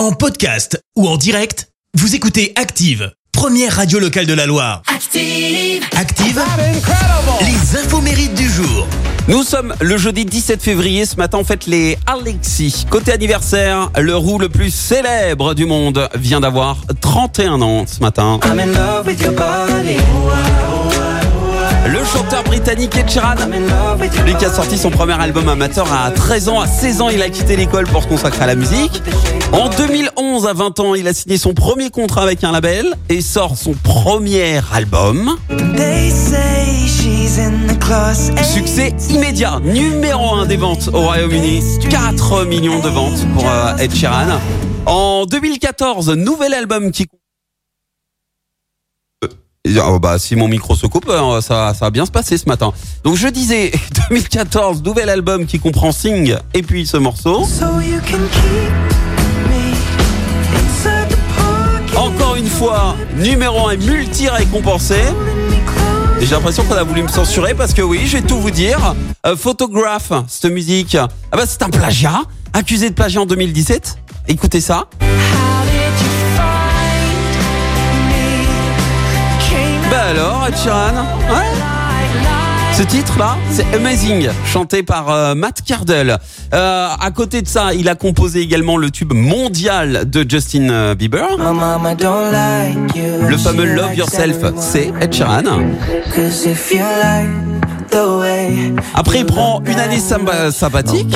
En podcast ou en direct, vous écoutez Active, première radio locale de la Loire. Active. Active, les infos mérites du jour. Nous sommes le jeudi 17 février. Ce matin, on fête les Alexis. Côté anniversaire, le roux le plus célèbre du monde vient d'avoir 31 ans ce matin. I'm in love with your body. Le chanteur britannique Ed Sheeran, lui qui a sorti son premier album amateur à 13 ans, à 16 ans, il a quitté l'école pour se consacrer à la musique. En 2011, à 20 ans, il a signé son premier contrat avec un label et sort son premier album. They say she's in the closet. Succès immédiat, numéro 1 des ventes au Royaume-Uni. 4 millions de ventes pour euh, Ed Sheeran. En 2014, nouvel album qui... Oh bah si mon micro se coupe, euh, ça, ça va bien se passer ce matin. Donc je disais 2014, nouvel album qui comprend Sing et puis ce morceau. So you can keep me inside the pocket. Encore une fois, numéro 1 multi-récompensé. J'ai l'impression qu'on a voulu me censurer parce que oui, je vais tout vous dire. Euh, photographe, cette musique, ah bah c'est un plagiat, accusé de plagiat en 2017. Écoutez ça. Ed Sheeran, ouais. Ce titre-là, c'est Amazing, chanté par euh, Matt Cardle. Euh, à côté de ça, il a composé également le tube mondial de Justin euh, Bieber. Le fameux Love Yourself, c'est Ed Sheeran. Après, il prend une année sabbatique.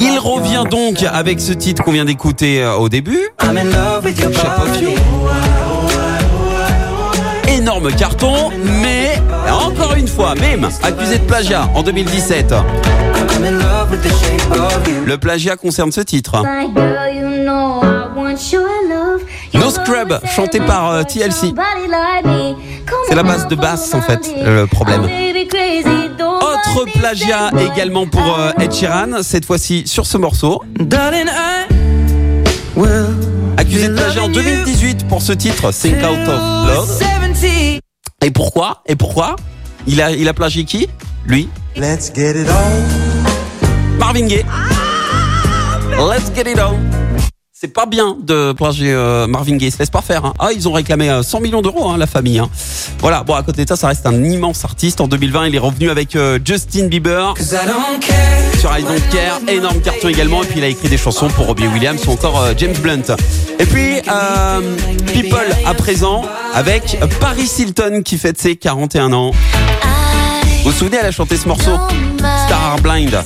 Il revient donc avec ce titre qu'on vient d'écouter au début. I'm in love with your Shape of body. You. Énorme carton, mais encore une fois, même accusé de plagiat en 2017. I'm in love with the shape of you. Le plagiat concerne ce titre. No Scrub, chanté par, euh, TLC. Come C'est la base de basse, en fait, le problème. Don't Autre plagiat également pour euh, Ed Sheeran, cette fois-ci sur ce morceau. Accusé de plagiat en 2018 pour ce titre, Think Out of Love. 70. Et pourquoi Et pourquoi il a, il a plagié qui? Lui Let's get it on. Marvin Gaye. Let's get it on. C'est pas bien de euh, Marvin Gaye, se laisse pas faire. hein. Ah, ils ont réclamé euh, 100 millions d'euros, hein, la famille. hein. Voilà, bon, à côté de ça, ça reste un immense artiste. En 2020, il est revenu avec euh, Justin Bieber sur I Don't Care, énorme carton également. Et puis, il a écrit des chansons pour Robbie Williams ou encore euh, James Blunt. Et puis, euh, People à présent avec Paris Hilton qui fête ses 41 ans. Vous vous souvenez, elle a chanté ce morceau Star Blind.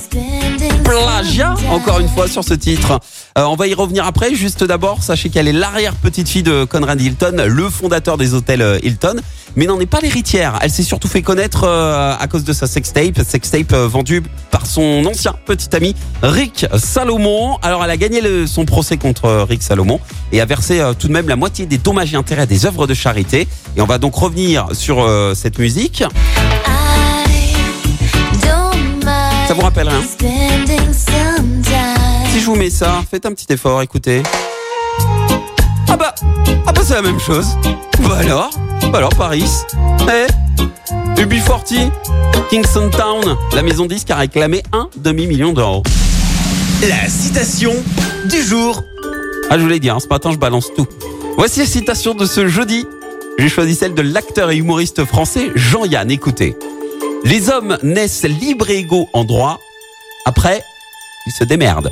Encore une fois, sur ce titre. Euh, on va y revenir après. Juste d'abord, sachez qu'elle est l'arrière-petite-fille de Conrad Hilton, le fondateur des hôtels euh, Hilton, mais n'en est pas l'héritière. Elle s'est surtout fait connaître euh, à cause de sa sextape, sextape euh, vendue par son ancien petit ami Rick Salomon. Alors, elle a gagné le- son procès contre Rick Salomon et a versé tout de même la moitié des dommages et intérêts des œuvres de charité. Et on va donc revenir sur cette musique. Ça vous rappelle rien je vous mets ça, faites un petit effort, écoutez. Ah bah, ah bah c'est la même chose. Bah alors, bah alors Paris. Eh, UB40, Kingston Town, la maison disque a réclamé un demi-million d'euros. La citation du jour. Ah je vous l'ai dit, hein, ce matin je balance tout. Voici la citation de ce jeudi. J'ai choisi celle de l'acteur et humoriste français Jean-Yann, écoutez. Les hommes naissent libres et égaux en droit. Après, ils se démerdent.